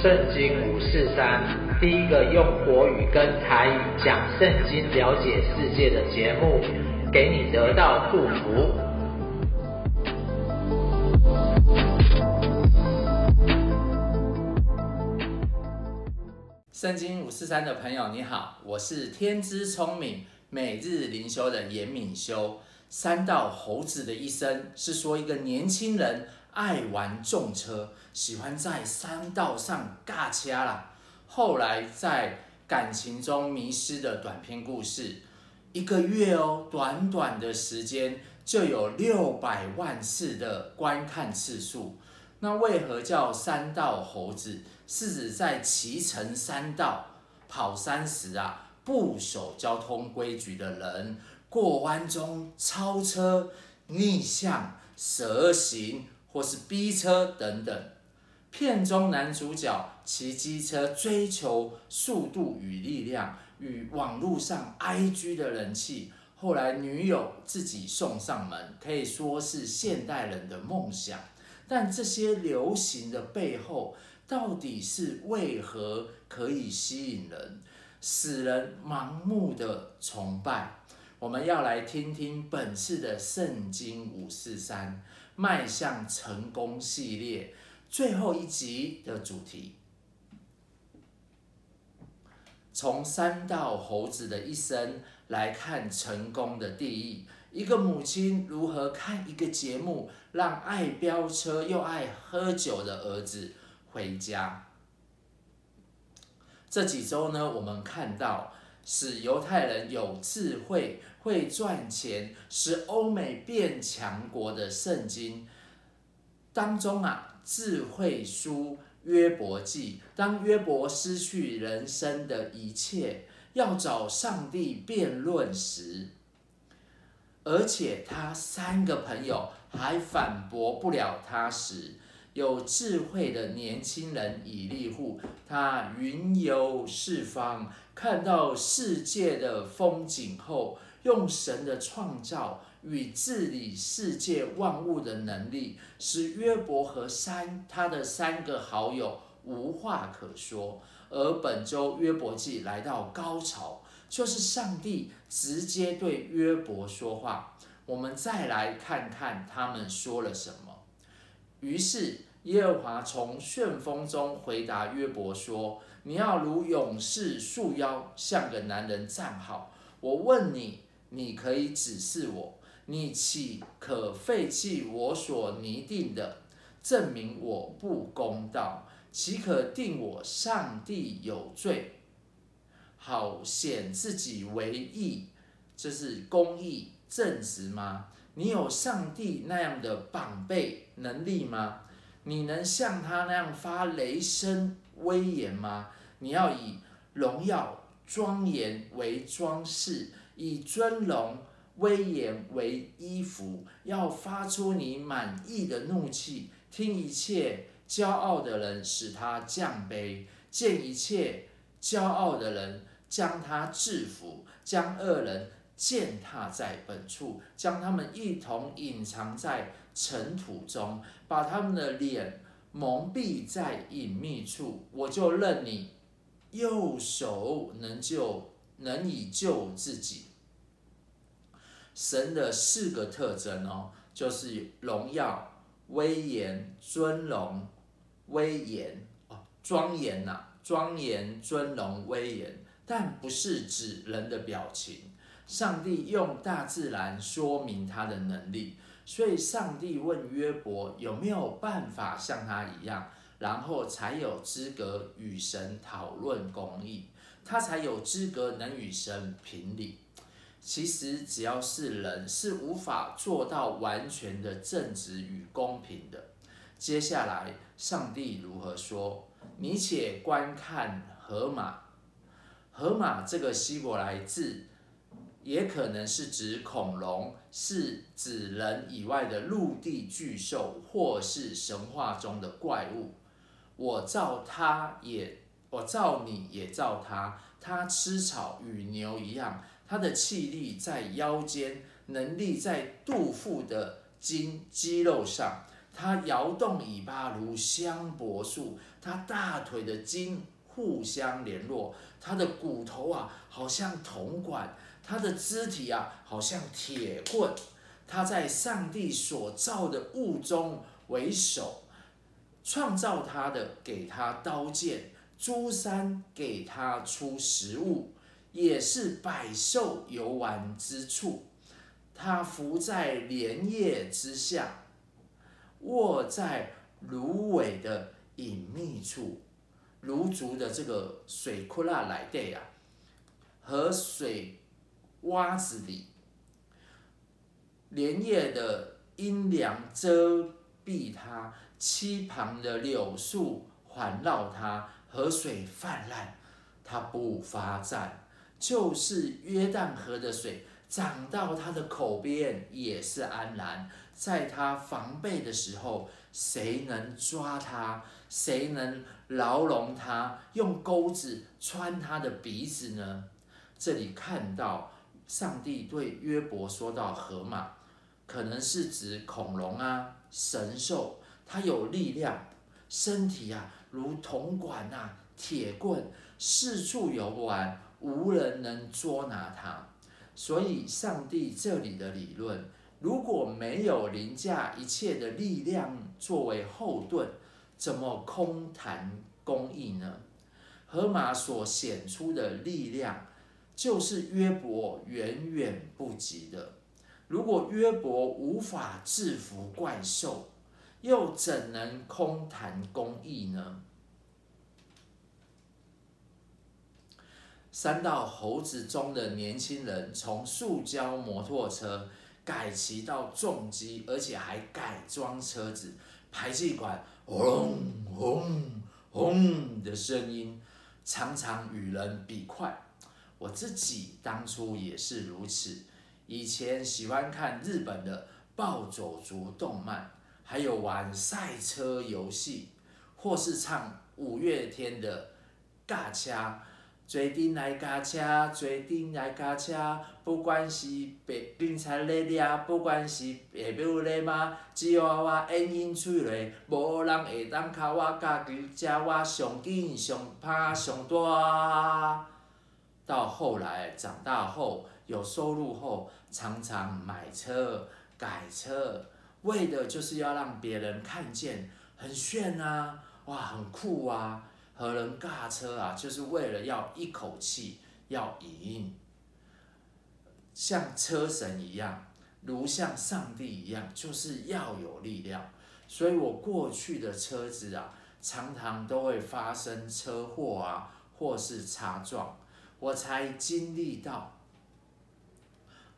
圣经五四三，第一个用国语跟台语讲圣经、了解世界的节目，给你得到祝福。圣经五四三的朋友你好，我是天资聪明、每日灵修的严敏修。山道猴子的一生是说一个年轻人。爱玩重车，喜欢在山道上尬掐啦。后来在感情中迷失的短篇故事，一个月哦，短短的时间就有六百万次的观看次数。那为何叫山道猴子？是指在骑乘山道跑山时啊，不守交通规矩的人，过弯中超车、逆向、蛇行。或是逼车等等，片中男主角骑机车追求速度与力量，与网络上 IG 的人气，后来女友自己送上门，可以说是现代人的梦想。但这些流行的背后，到底是为何可以吸引人，使人盲目的崇拜？我们要来听听本次的圣经五四三迈向成功系列最后一集的主题。从山道猴子的一生来看成功的定义，一个母亲如何看一个节目，让爱飙车又爱喝酒的儿子回家。这几周呢，我们看到。使犹太人有智慧、会赚钱，使欧美变强国的圣经当中啊，智慧书约伯记，当约伯失去人生的一切，要找上帝辩论时，而且他三个朋友还反驳不了他时，有智慧的年轻人以利户，他云游四方。看到世界的风景后，用神的创造与治理世界万物的能力，使约伯和三他的三个好友无话可说。而本周约伯记来到高潮，就是上帝直接对约伯说话。我们再来看看他们说了什么。于是耶和华从旋风中回答约伯说。你要如勇士束腰，像个男人站好。我问你，你可以指示我，你岂可废弃我所拟定的，证明我不公道？岂可定我上帝有罪，好显自己为义？这是公义正直吗？你有上帝那样的膀臂能力吗？你能像他那样发雷声威严吗？你要以荣耀庄严为装饰，以尊荣威严为衣服，要发出你满意的怒气，听一切骄傲的人使他降卑，见一切骄傲的人将他制服，将恶人践踏在本处，将他们一同隐藏在尘土中，把他们的脸蒙蔽在隐秘处，我就任你。右手能救，能以救自己。神的四个特征哦，就是荣耀、威严、尊荣、威严哦，庄严呐，庄严、尊荣、威严，但不是指人的表情。上帝用大自然说明他的能力，所以上帝问约伯有没有办法像他一样。然后才有资格与神讨论公义，他才有资格能与神评理。其实只要是人，是无法做到完全的正直与公平的。接下来，上帝如何说？你且观看河马。河马这个希伯来字，也可能是指恐龙，是指人以外的陆地巨兽，或是神话中的怪物。我造他也，我造你也造他。他吃草与牛一样，他的气力在腰间，能力在肚腹的筋肌肉上。他摇动尾巴如香柏树，他大腿的筋互相联络，他的骨头啊好像铜管，他的肢体啊好像铁棍。他在上帝所造的物中为首，创造他的给他刀剑，诸山给他出食物，也是百兽游玩之处。他伏在莲叶之下。卧在芦苇的隐秘处，芦竹的这个水库那来对呀，和水洼子里，莲叶的阴凉遮蔽它，七旁的柳树环绕它，河水泛滥，它不发战，就是约旦河的水涨到它的口边，也是安然。在他防备的时候，谁能抓他？谁能牢笼他？用钩子穿他的鼻子呢？这里看到上帝对约伯说到河马，可能是指恐龙啊，神兽，它有力量，身体啊如铜管啊，铁棍，四处游玩，无人能捉拿它。所以上帝这里的理论。如果没有凌驾一切的力量作为后盾，怎么空谈公义呢？河马所显出的力量，就是约伯远远不及的。如果约伯无法制服怪兽，又怎能空谈公义呢？三道猴子中的年轻人从塑胶摩托车。改骑到重机，而且还改装车子，排气管轰轰轰的声音，常常与人比快。我自己当初也是如此，以前喜欢看日本的暴走族动漫，还有玩赛车游戏，或是唱五月天的尬掐。做阵来加车，做阵来加车，不管是白警察在抓，不管是下晡在骂，只要我演演出来，无人会当靠我家己，吃我上紧上拍上大。到后来长大后有收入后，常常买车改车，为的就是要让别人看见很炫啊，哇，很酷啊。和人尬车啊，就是为了要一口气要赢，像车神一样，如像上帝一样，就是要有力量。所以我过去的车子啊，常常都会发生车祸啊，或是擦撞，我才经历到，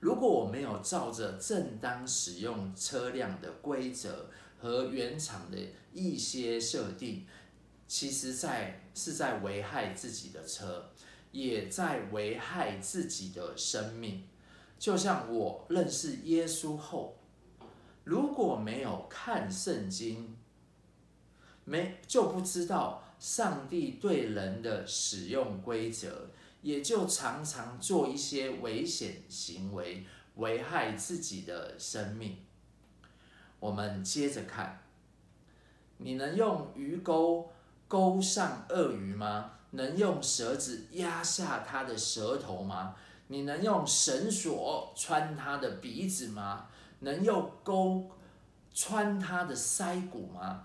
如果我没有照着正当使用车辆的规则和原厂的一些设定。其实在是在危害自己的车，也在危害自己的生命。就像我认识耶稣后，如果没有看圣经，没就不知道上帝对人的使用规则，也就常常做一些危险行为，危害自己的生命。我们接着看，你能用鱼钩钩上鳄鱼吗？能用绳子压下它的舌头吗？你能用绳索穿它的鼻子吗？能用钩穿它的腮骨吗？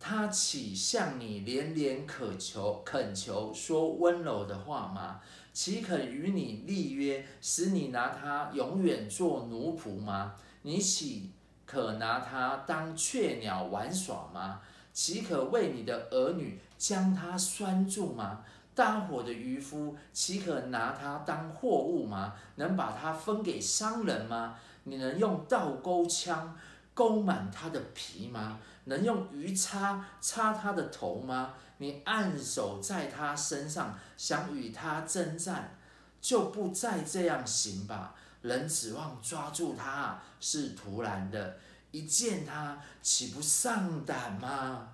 他岂向你连连渴求、恳求，说温柔的话吗？岂肯与你立约，使你拿他永远做奴仆吗？你岂可拿他当雀鸟玩耍吗？岂可为你的儿女将他拴住吗？大伙的渔夫岂可拿他当货物吗？能把他分给商人吗？你能用倒钩枪钩满他的皮吗？能用鱼叉插他的头吗？你按手在他身上，想与他争战，就不再这样行吧。人指望抓住他是徒然的。一见他，岂不丧胆吗？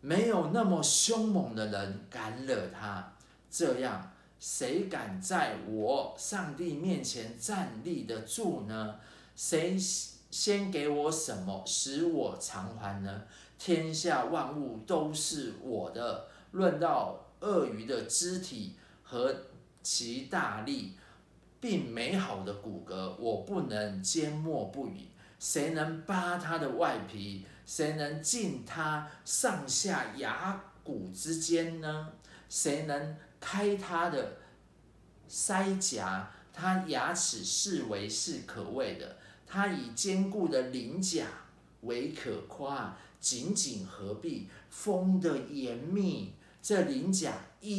没有那么凶猛的人敢惹他，这样谁敢在我上帝面前站立得住呢？谁先给我什么，使我偿还呢？天下万物都是我的。论到鳄鱼的肢体和其大力，并美好的骨骼，我不能缄默不语。谁能扒它的外皮？谁能进它上下牙骨之间呢？谁能开它的腮颊？它牙齿视为是可畏的。它以坚固的鳞甲为可夸，紧紧合闭，封得严密。这鳞甲一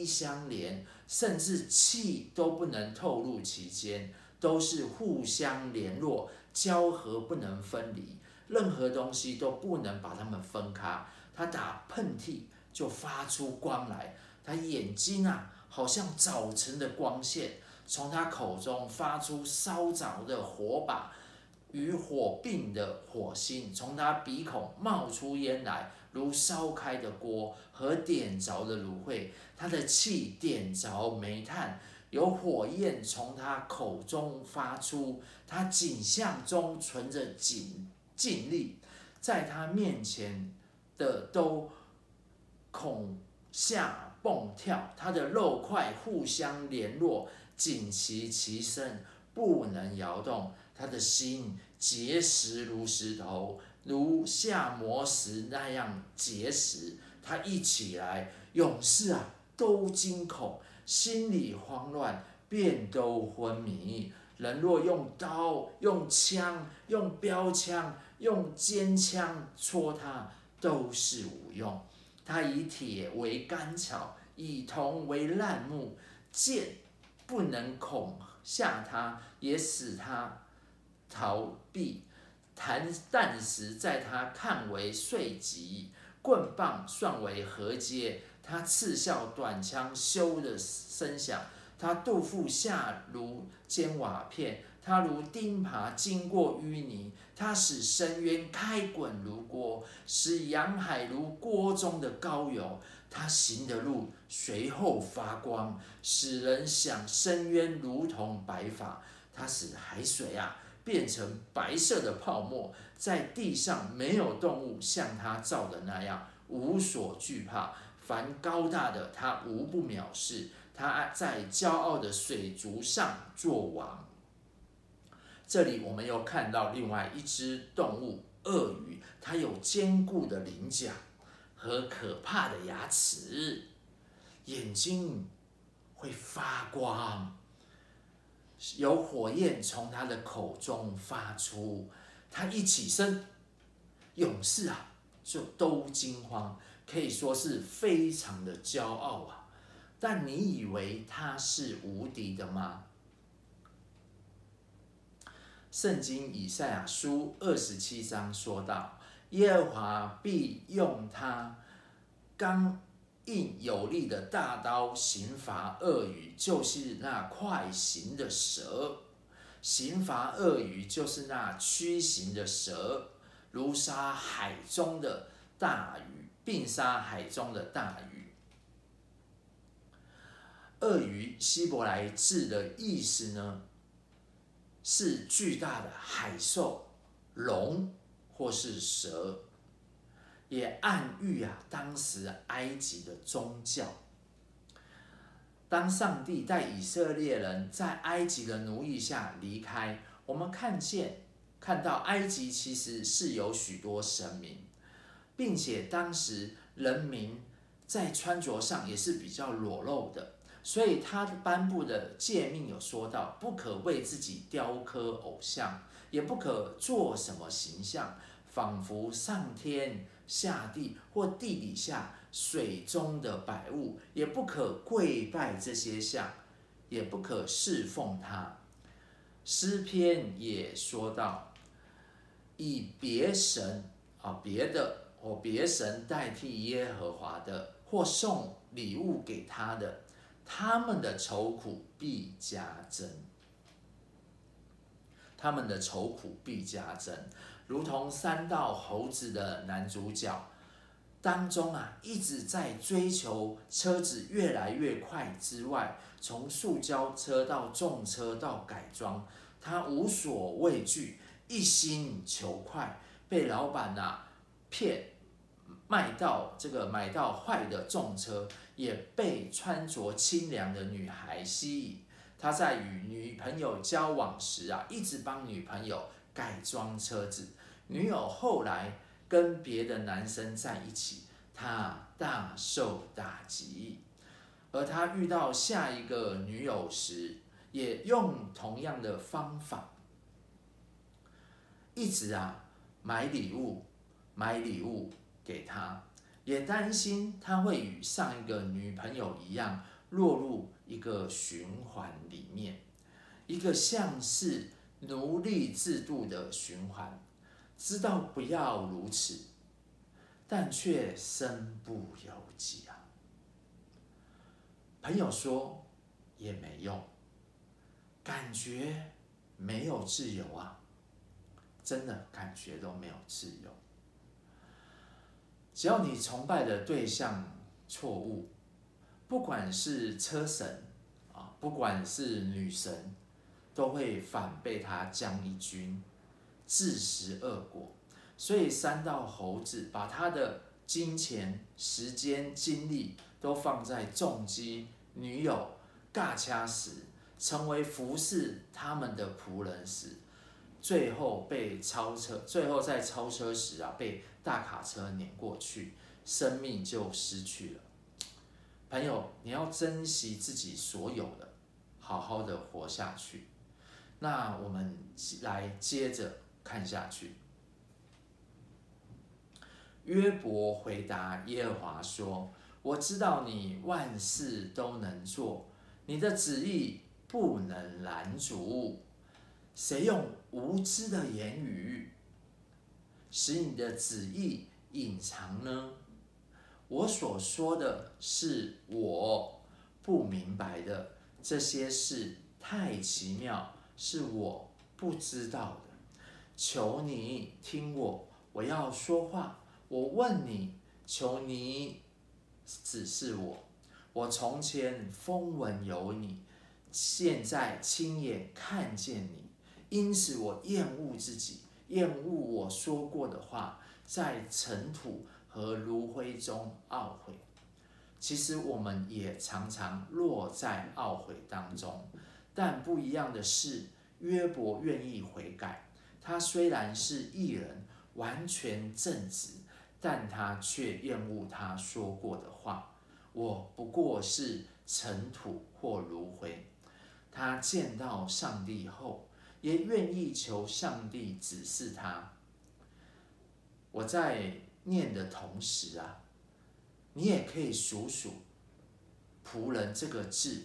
一相连，甚至气都不能透露其间，都是互相联络、交合不能分离。任何东西都不能把它们分开。它打喷嚏就发出光来，它眼睛啊，好像早晨的光线。从它口中发出烧着的火把与火并的火星，从他鼻孔冒出烟来，如烧开的锅和点着的芦荟。他的气点着煤炭，有火焰从他口中发出。他颈项中存着劲劲力，在他面前的都恐吓蹦跳。他的肉块互相联络。紧齐其身，不能摇动。他的心结实如石头，如下磨石那样结实。他一起来，勇士啊，都惊恐，心里慌乱，便都昏迷。人若用刀、用枪、用标枪、用尖枪戳他，都是无用。他以铁为干草，以铜为烂木，剑。不能恐吓他，也使他逃避。弹弹石在他看为碎击，棍棒算为禾秸。他嗤笑短枪咻的声响，他肚腹下如煎瓦片，他如钉耙经过淤泥。他使深渊开滚如锅，使洋海如锅中的高油。他行的路随后发光，使人想深渊如同白发。他使海水啊变成白色的泡沫，在地上没有动物像他造的那样无所惧怕。凡高大的，他无不藐视。他在骄傲的水族上作王。这里我们又看到另外一只动物——鳄鱼，它有坚固的鳞甲。和可怕的牙齿，眼睛会发光，有火焰从他的口中发出。他一起身，勇士啊，就都惊慌，可以说是非常的骄傲啊。但你以为他是无敌的吗？圣经以赛亚书二十七章说道。耶和华必用他刚硬有力的大刀刑罚鳄鱼，就是那快行的蛇；刑罚鳄鱼，就是那驱行的蛇，如杀海中的大鱼，并杀海中的大鱼。鳄鱼希伯来字的意思呢，是巨大的海兽、龙。或是蛇，也暗喻啊，当时埃及的宗教。当上帝带以色列人在埃及的奴役下离开，我们看见看到埃及其实是有许多神明，并且当时人民在穿着上也是比较裸露的，所以他颁布的诫命有说到，不可为自己雕刻偶像。也不可做什么形象，仿佛上天下地或地底下水中的百物，也不可跪拜这些像，也不可侍奉他。诗篇也说到，以别神啊别的或别神代替耶和华的，或送礼物给他的，他们的愁苦必加增。他们的愁苦必加增，如同三道猴子的男主角当中啊，一直在追求车子越来越快之外，从塑胶车到重车到改装，他无所畏惧，一心求快，被老板呐、啊、骗，卖到这个买到坏的重车，也被穿着清凉的女孩吸引。他在与女朋友交往时啊，一直帮女朋友改装车子。女友后来跟别的男生在一起，他大受打击。而他遇到下一个女友时，也用同样的方法，一直啊买礼物，买礼物给他，也担心他会与上一个女朋友一样落入一个循环里面，一个像是奴隶制度的循环。知道不要如此，但却身不由己啊。朋友说也没用，感觉没有自由啊，真的感觉都没有自由。只要你崇拜的对象错误，不管是车神啊，不管是女神，都会反被他将一军，自食恶果。所以三道猴子把他的金钱、时间、精力都放在重击女友、尬掐时，成为服侍他们的仆人时，最后被超车，最后在超车时啊，被大卡车碾过去，生命就失去了。朋友，你要珍惜自己所有的，好好的活下去。那我们来接着看下去。约伯回答耶和华说。我知道你万事都能做，你的旨意不能拦阻。谁用无知的言语使你的旨意隐藏呢？我所说的是我不明白的，这些事太奇妙，是我不知道的。求你听我，我要说话。我问你，求你。指示我，我从前风闻有你，现在亲眼看见你，因此我厌恶自己，厌恶我说过的话，在尘土和炉灰中懊悔。其实我们也常常落在懊悔当中，但不一样的是，约伯愿意悔改。他虽然是义人，完全正直。但他却厌恶他说过的话。我不过是尘土或炉灰。他见到上帝后，也愿意求上帝指示他。我在念的同时啊，你也可以数数“仆人”这个字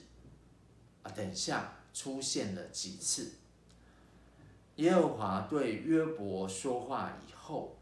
啊，等一下出现了几次。耶和华对约伯说话以后。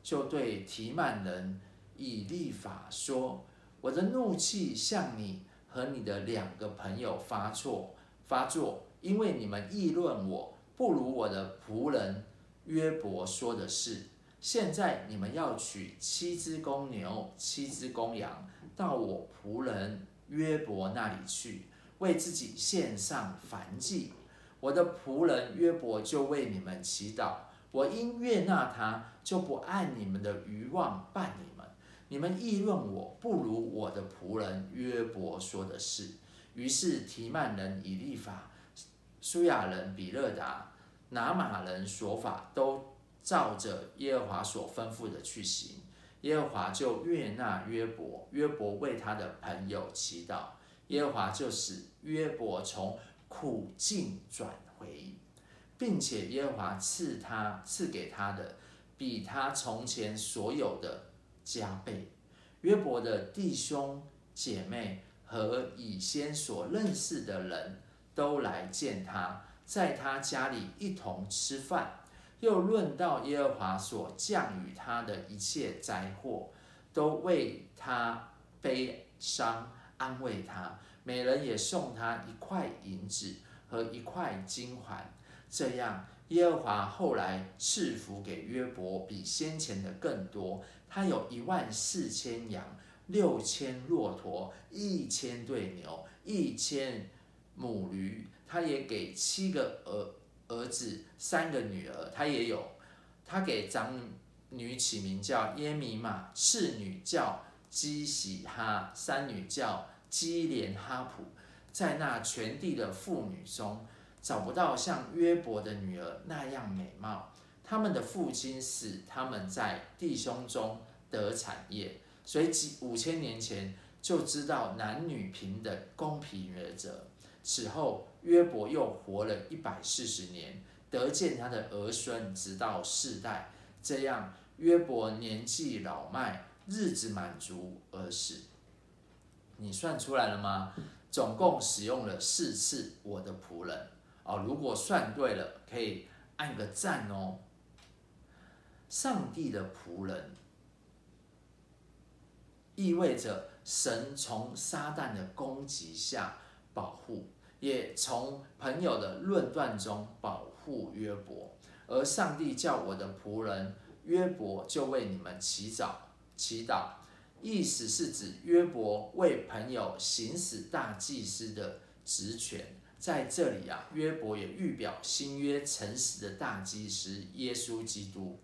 就对提曼人以利法说：“我的怒气向你和你的两个朋友发作，发作，因为你们议论我不如我的仆人约伯说的是。现在你们要取七只公牛、七只公羊到我仆人约伯那里去，为自己献上燔祭。我的仆人约伯就为你们祈祷。”我因悦纳他，就不按你们的愚妄办你们。你们议论我不如我的仆人约伯说的是。于是提曼人以利法、苏亚人比勒达、拿玛人琐法都照着耶和华所吩咐的去行。耶和华就悦纳约伯，约伯为他的朋友祈祷，耶和华就使约伯从苦境转回。并且耶和华赐他赐给他的，比他从前所有的加倍。约伯的弟兄姐妹和以先所认识的人都来见他，在他家里一同吃饭，又论到耶和华所降与他的一切灾祸，都为他悲伤安慰他，每人也送他一块银子和一块金环。这样，耶和华后来赐福给约伯，比先前的更多。他有一万四千羊，六千骆驼，一千对牛，一千母驴。他也给七个儿儿子，三个女儿，他也有，他给长女起名叫耶米玛，次女叫基喜哈，三女叫基连哈普，在那全地的妇女中，找不到像约伯的女儿那样美貌。他们的父亲使他们在弟兄中得产业，所以几五千年前就知道男女平等、公平原则。此后，约伯又活了一百四十年，得见他的儿孙，直到世代。这样，约伯年纪老迈，日子满足而死。你算出来了吗？总共使用了四次“我的仆人”哦。如果算对了，可以按个赞哦。上帝的仆人，意味着神从撒旦的攻击下保护，也从朋友的论断中保护约伯。而上帝叫我的仆人约伯就为你们祈祷，祈祷，意思是指约伯为朋友行使大祭司的职权。在这里啊，约伯也预表新约诚实的大祭司耶稣基督。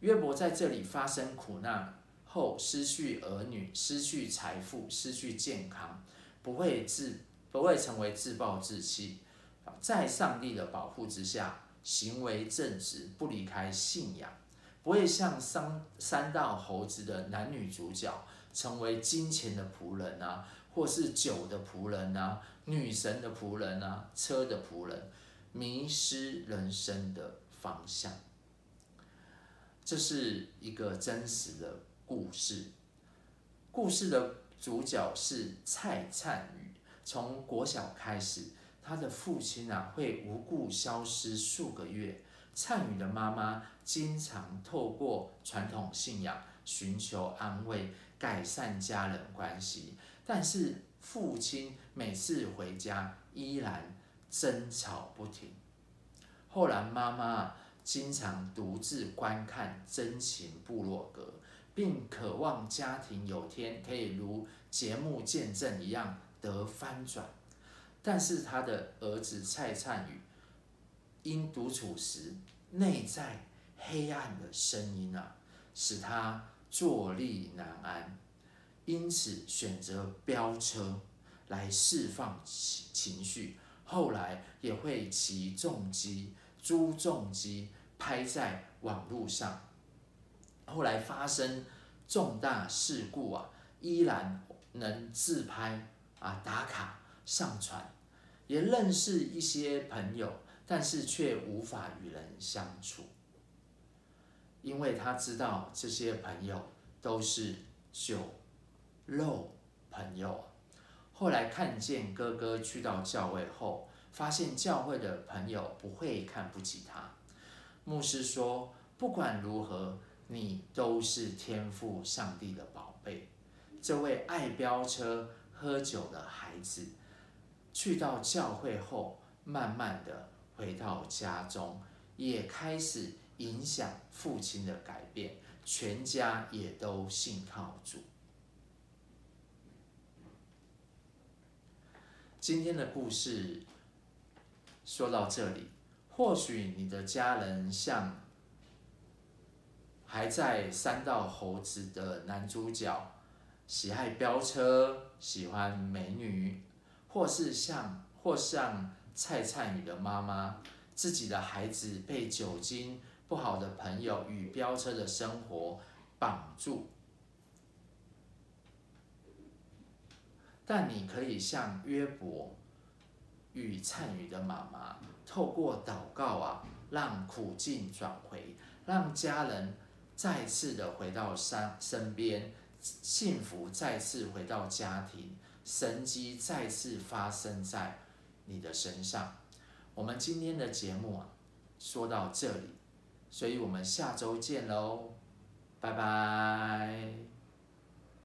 约伯在这里发生苦难后，失去儿女，失去财富，失去健康，不会自不会成为自暴自弃，在上帝的保护之下，行为正直，不离开信仰，不会像三三道猴子的男女主角，成为金钱的仆人啊，或是酒的仆人啊，女神的仆人啊，车的仆人，迷失人生的方向。这是一个真实的故事。故事的主角是蔡灿宇。从国小开始，他的父亲啊会无故消失数个月。灿宇的妈妈经常透过传统信仰寻求安慰，改善家人关系。但是父亲每次回家依然争吵不停。后来妈妈。经常独自观看真情部落格，并渴望家庭有天可以如节目见证一样得翻转。但是他的儿子蔡灿宇因独处时内在黑暗的声音啊，使他坐立难安，因此选择飙车来释放情情绪。后来也会骑重机。租重机拍在网络上，后来发生重大事故啊，依然能自拍啊打卡上传，也认识一些朋友，但是却无法与人相处，因为他知道这些朋友都是酒肉朋友。后来看见哥哥去到教会后。发现教会的朋友不会看不起他。牧师说：“不管如何，你都是天赋上帝的宝贝。”这位爱飙车、喝酒的孩子，去到教会后，慢慢的回到家中，也开始影响父亲的改变，全家也都信靠主。今天的故事。说到这里，或许你的家人像还在山道猴子的男主角，喜爱飙车，喜欢美女，或是像或像蔡灿宇的妈妈，自己的孩子被酒精、不好的朋友与飙车的生活绑住，但你可以像约伯。与灿宇的妈妈透过祷告啊，让苦境转回，让家人再次的回到身身边，幸福再次回到家庭，神迹再次发生在你的身上。我们今天的节目啊，说到这里，所以我们下周见喽，拜拜。